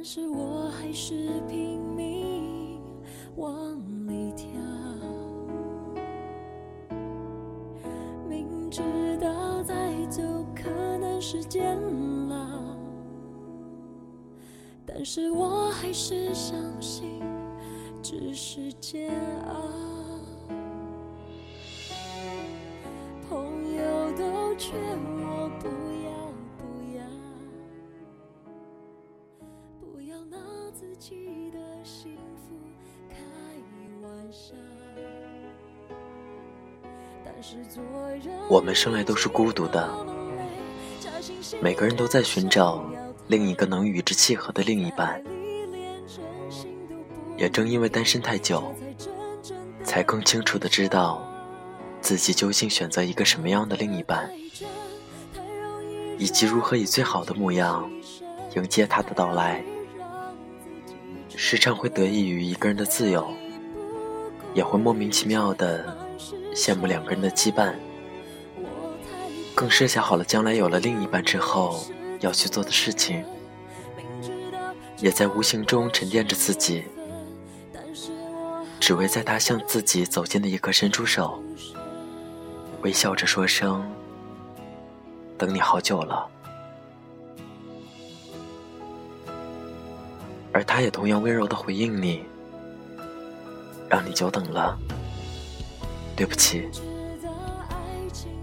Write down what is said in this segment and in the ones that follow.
但是我还是拼命往里跳，明知道再走可能是监牢，但是我还是相信只是煎熬。朋友都劝我我们生来都是孤独的，每个人都在寻找另一个能与之契合的另一半。也正因为单身太久，才更清楚的知道自己究竟选择一个什么样的另一半，以及如何以最好的模样迎接他的到来。时常会得益于一个人的自由，也会莫名其妙的羡慕两个人的羁绊，更设想好了将来有了另一半之后要去做的事情，也在无形中沉淀着自己。只为在他向自己走近的一刻伸出手，微笑着说声：“等你好久了。”而他也同样温柔的回应你：“让你久等了，对不起，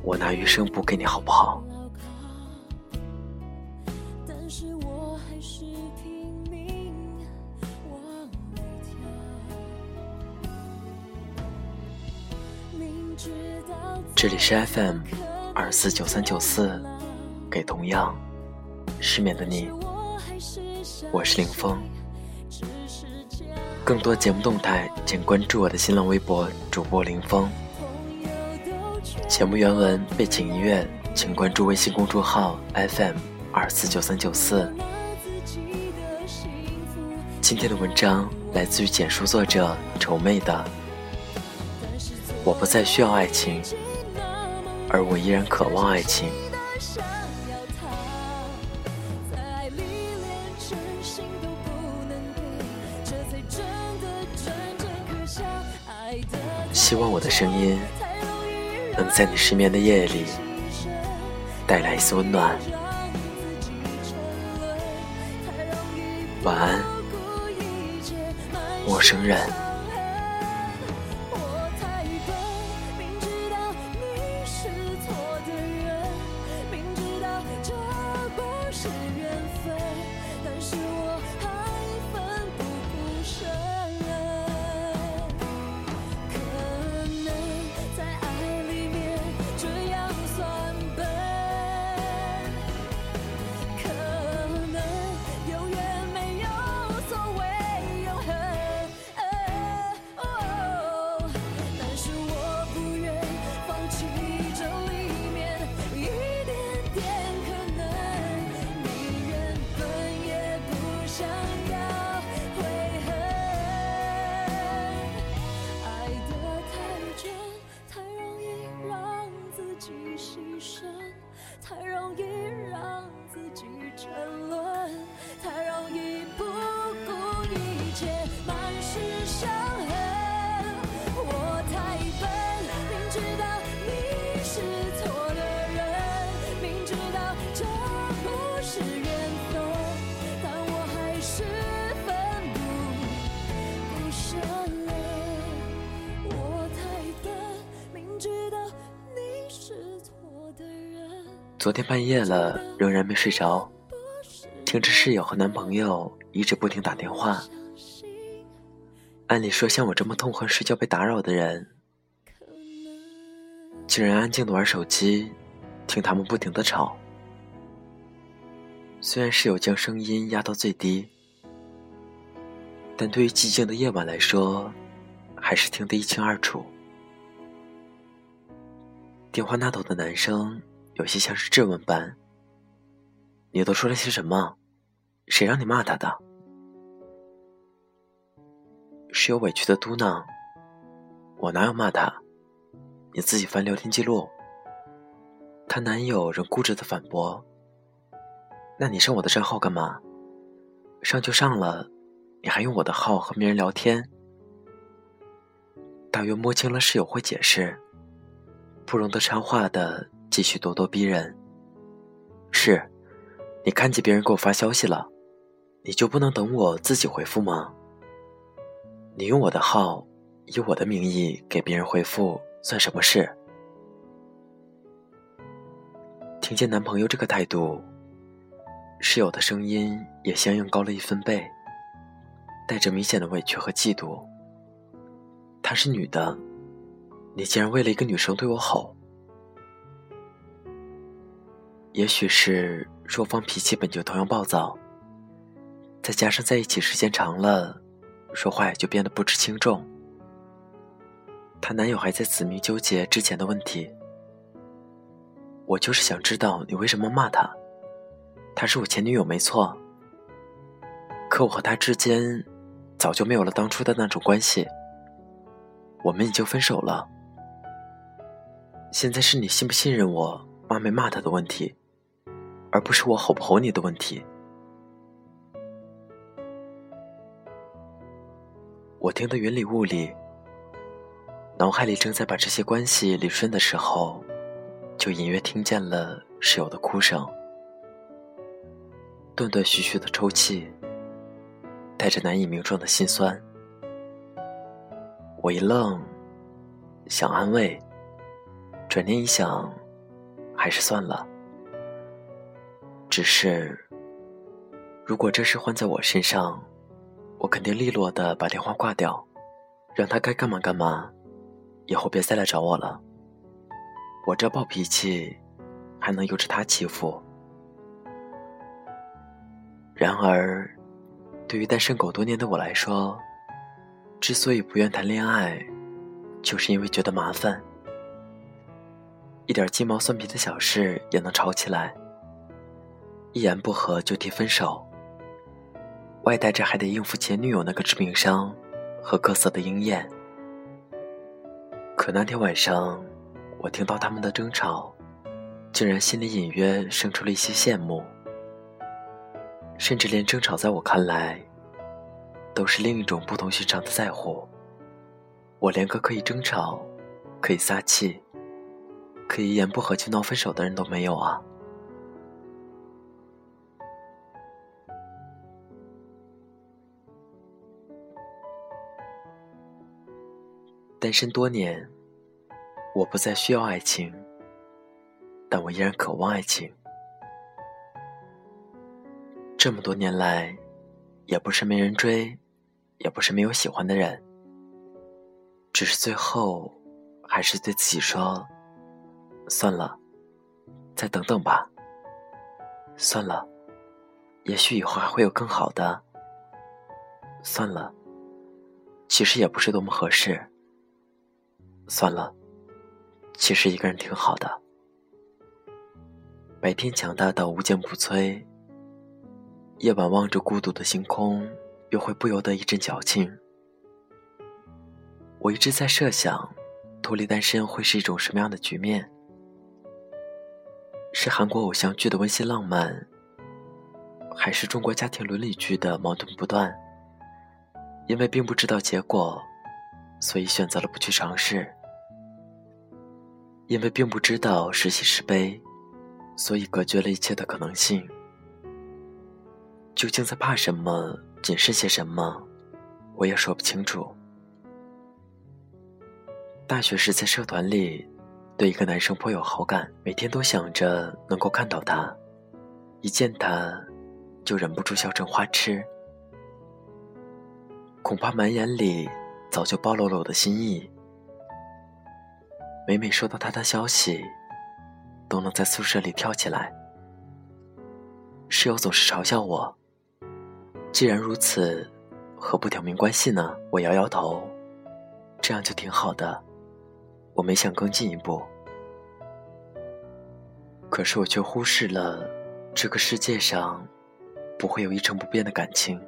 我拿余生补给你好不好？”，这里是 FM 二四九三九四，给同样失眠的你，我是林峰。更多节目动态，请关注我的新浪微博主播林峰。节目原文、背景音乐，请关注微信公众号 FM 二四九三九四。今天的文章来自于简书作者愁妹的。我不再需要爱情，而我依然渴望爱情。希望我的声音能在你失眠的夜里带来一丝温暖。晚安，陌生人。且满是伤痕。我太笨，明知道你是错的人，明知道这不是缘分，但我还是奋不顾身了。我太笨，明知道你是错的人。昨天半夜了，仍然没睡着，听着室友和男朋友一直不停打电话。按理说，像我这么痛恨睡觉被打扰的人，竟然安静的玩手机，听他们不停的吵。虽然室友将声音压到最低，但对于寂静的夜晚来说，还是听得一清二楚。电话那头的男生。有些像是质问般：“你都说了些什么？谁让你骂他的？”室友委屈的嘟囔：“我哪有骂他？你自己翻聊天记录。”她男友仍固执的反驳：“那你上我的账号干嘛？上就上了，你还用我的号和别人聊天？大约摸清了室友会解释，不容得插话的继续咄咄逼人。是，你看见别人给我发消息了，你就不能等我自己回复吗？你用我的号，以我的名义给别人回复，算什么事？听见男朋友这个态度，室友的声音也相应高了一分贝，带着明显的委屈和嫉妒。她是女的，你竟然为了一个女生对我吼。也许是双方脾气本就同样暴躁，再加上在一起时间长了，说话也就变得不知轻重。她男友还在死命纠结之前的问题。我就是想知道你为什么骂他，她是我前女友没错，可我和她之间早就没有了当初的那种关系。我们已经分手了，现在是你信不信任我骂没骂他的问题，而不是我吼不吼你的问题。我听得云里雾里，脑海里正在把这些关系理顺的时候，就隐约听见了室友的哭声，断断续续的抽泣，带着难以名状的心酸。我一愣，想安慰，转念一想，还是算了。只是，如果这事换在我身上，我肯定利落的把电话挂掉，让他该干嘛干嘛，以后别再来找我了。我这暴脾气，还能由着他欺负？然而，对于单身狗多年的我来说，之所以不愿谈恋爱，就是因为觉得麻烦，一点鸡毛蒜皮的小事也能吵起来，一言不合就提分手，外带着还得应付前女友那个致命伤和各色的鹰眼。可那天晚上，我听到他们的争吵，竟然心里隐约生出了一些羡慕，甚至连争吵在我看来。都是另一种不同寻常的在乎。我连个可以争吵、可以撒气、可以一言不合就闹分手的人都没有啊！单身多年，我不再需要爱情，但我依然渴望爱情。这么多年来，也不是没人追。也不是没有喜欢的人，只是最后还是对自己说：“算了，再等等吧。”算了，也许以后还会有更好的。算了，其实也不是多么合适。算了，其实一个人挺好的。白天强大到无坚不摧，夜晚望着孤独的星空。又会不由得一阵矫情。我一直在设想，脱离单身会是一种什么样的局面？是韩国偶像剧的温馨浪漫，还是中国家庭伦理剧的矛盾不断？因为并不知道结果，所以选择了不去尝试；因为并不知道是喜是悲，所以隔绝了一切的可能性。究竟在怕什么？谨慎些什么，我也说不清楚。大学时在社团里，对一个男生颇有好感，每天都想着能够看到他，一见他，就忍不住笑成花痴。恐怕满眼里早就暴露了我的心意。每每收到他的消息，都能在宿舍里跳起来。室友总是嘲笑我。既然如此，何不挑明关系呢？我摇摇头，这样就挺好的。我没想更进一步，可是我却忽视了这个世界上不会有一成不变的感情。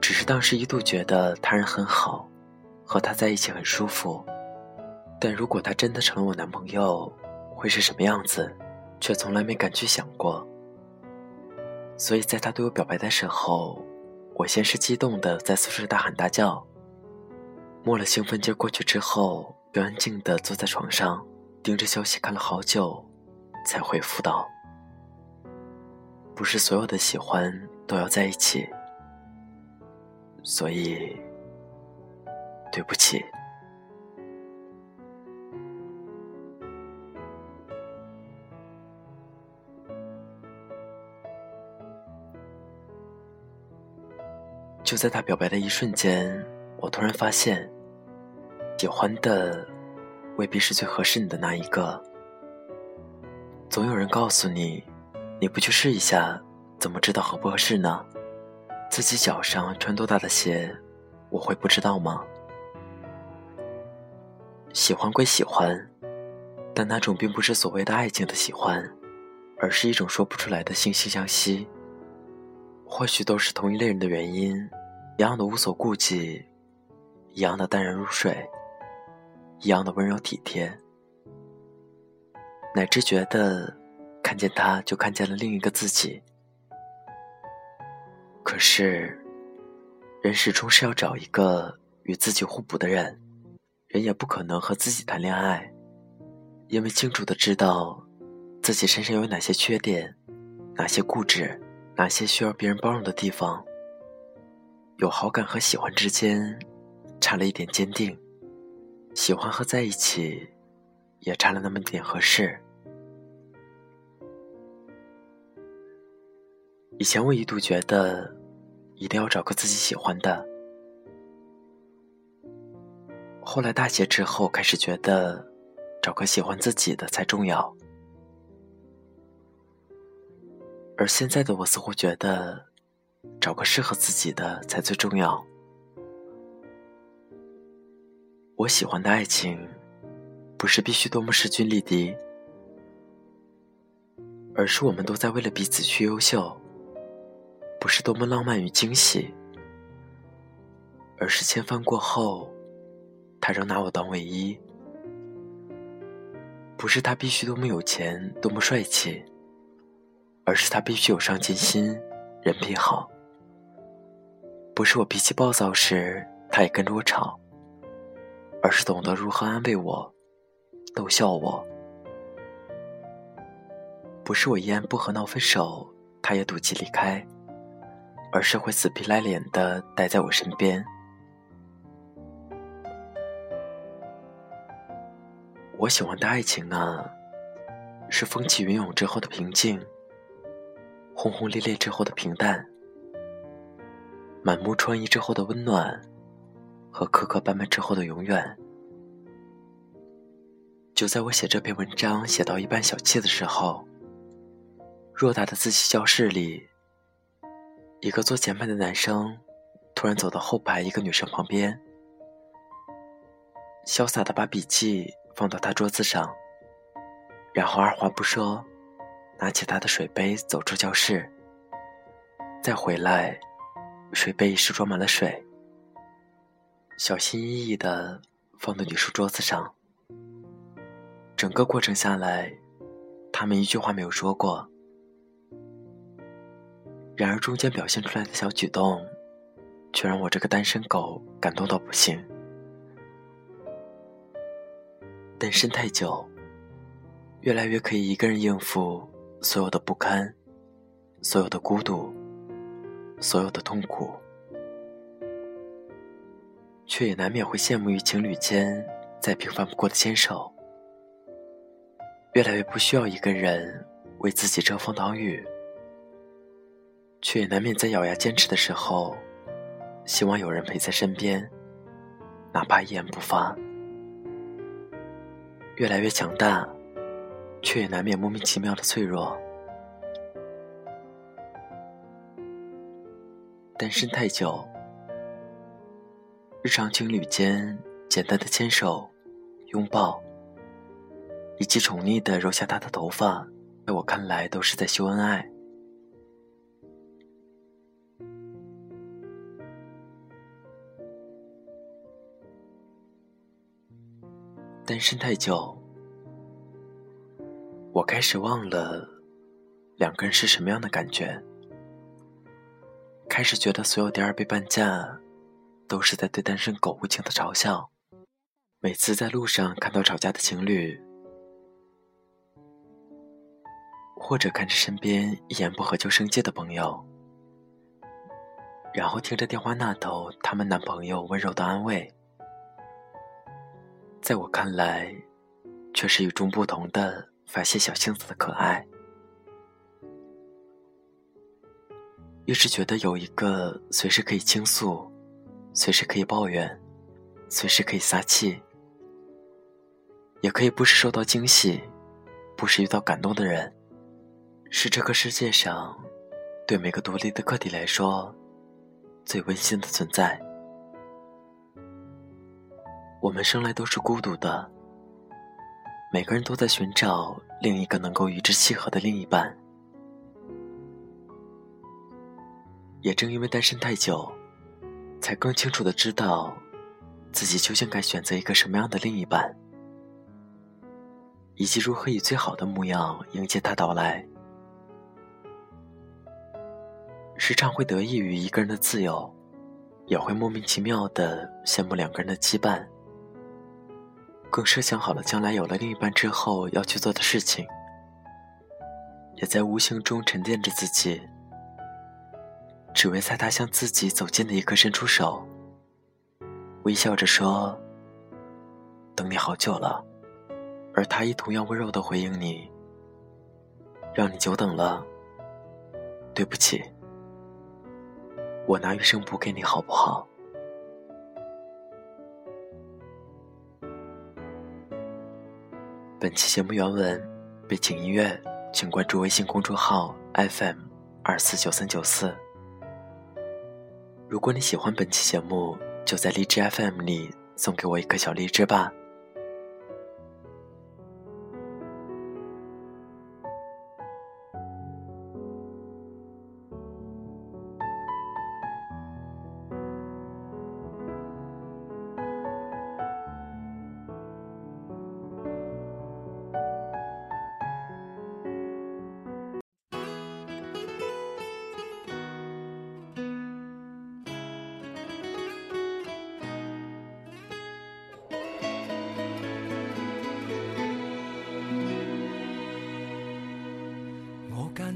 只是当时一度觉得他人很好，和他在一起很舒服。但如果他真的成了我男朋友，会是什么样子？却从来没敢去想过。所以在他对我表白的时候，我先是激动的在宿舍大喊大叫，摸了兴奋劲过去之后，又安静的坐在床上，盯着消息看了好久，才回复道：“不是所有的喜欢都要在一起，所以对不起。”就在他表白的一瞬间，我突然发现，喜欢的未必是最合适你的那一个。总有人告诉你，你不去试一下，怎么知道合不合适呢？自己脚上穿多大的鞋，我会不知道吗？喜欢归喜欢，但那种并不是所谓的爱情的喜欢，而是一种说不出来的惺惺相惜。或许都是同一类人的原因，一样的无所顾忌，一样的淡然如水，一样的温柔体贴，乃至觉得看见他就看见了另一个自己。可是，人始终是要找一个与自己互补的人，人也不可能和自己谈恋爱，因为清楚的知道自己身上有哪些缺点，哪些固执。哪些需要别人包容的地方？有好感和喜欢之间，差了一点坚定；喜欢和在一起，也差了那么点合适。以前我一度觉得，一定要找个自己喜欢的。后来大学之后，开始觉得，找个喜欢自己的才重要。而现在的我似乎觉得，找个适合自己的才最重要。我喜欢的爱情，不是必须多么势均力敌，而是我们都在为了彼此去优秀；不是多么浪漫与惊喜，而是千帆过后，他仍拿我当唯一；不是他必须多么有钱，多么帅气。而是他必须有上进心，人品好。不是我脾气暴躁时，他也跟着我吵，而是懂得如何安慰我，逗笑我。不是我一言不合闹分手，他也赌气离开，而是会死皮赖脸的待在我身边。我喜欢的爱情啊，是风起云涌之后的平静。轰轰烈烈之后的平淡，满目疮痍之后的温暖，和磕磕绊绊之后的永远。就在我写这篇文章写到一半小气的时候，偌大的自习教室里，一个坐前排的男生突然走到后排一个女生旁边，潇洒的把笔记放到她桌子上，然后二话不说。拿起他的水杯，走出教室，再回来，水杯已是装满了水，小心翼翼的放到女书桌子上。整个过程下来，他们一句话没有说过。然而中间表现出来的小举动，却让我这个单身狗感动到不行。单身太久，越来越可以一个人应付。所有的不堪，所有的孤独，所有的痛苦，却也难免会羡慕于情侣间再平凡不过的牵手。越来越不需要一个人为自己遮风挡雨，却也难免在咬牙坚持的时候，希望有人陪在身边，哪怕一言不发。越来越强大。却也难免莫名其妙的脆弱。单身太久，日常情侣间简单的牵手、拥抱，以及宠溺的揉下他的头发，在我看来都是在秀恩爱。单身太久。我开始忘了，两个人是什么样的感觉。开始觉得所有第二杯半价，都是在对单身狗无情的嘲笑。每次在路上看到吵架的情侣，或者看着身边一言不合就生气的朋友，然后听着电话那头他们男朋友温柔的安慰，在我看来，却是与众不同的发泄小性子的可爱。一直觉得有一个随时可以倾诉、随时可以抱怨、随时可以撒气，也可以不时受到惊喜、不时遇到感动的人，是这个世界上对每个独立的个体来说最温馨的存在。我们生来都是孤独的，每个人都在寻找另一个能够与之契合的另一半。也正因为单身太久，才更清楚的知道，自己究竟该选择一个什么样的另一半，以及如何以最好的模样迎接他到来。时常会得益于一个人的自由，也会莫名其妙的羡慕两个人的羁绊，更设想好了将来有了另一半之后要去做的事情，也在无形中沉淀着自己。只为在他向自己走近的一刻伸出手，微笑着说：“等你好久了。”而他亦同样温柔的回应你：“让你久等了，对不起，我拿余生补给你好不好？”本期节目原文、背景音乐，请关注微信公众号 FM 二四九三九四。如果你喜欢本期节目，就在荔枝 FM 里送给我一颗小荔枝吧。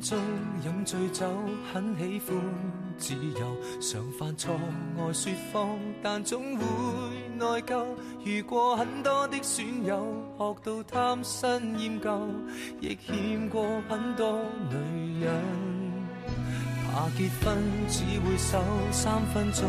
中饮醉酒，很喜欢自由，常犯错爱说谎，但总会内疚。遇过很多的损友，学到贪新厌旧，亦欠过很多女人。怕结婚只会守三分钟，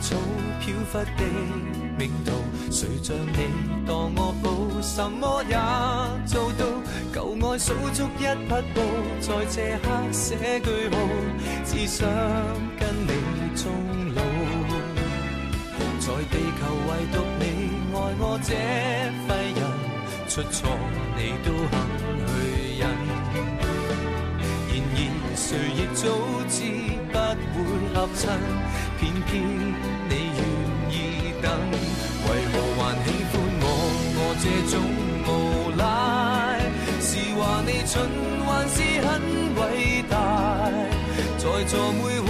草飘忽的命途，谁像你当我？宝，什么也做到。旧爱数足一匹布，在这刻写句号，只想跟你终老。在地球唯独你爱我？这废人，出错你都肯去忍。然而谁亦早知不会合衬。偏你愿意等，为何还喜欢我？我这种无赖，是话你蠢还是很伟大？在座每位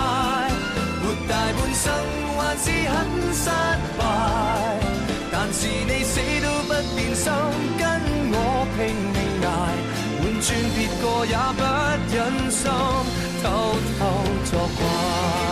生还是很失败，但是你死都不变心，跟我拼命挨，换转别个也不忍心偷偷作怪。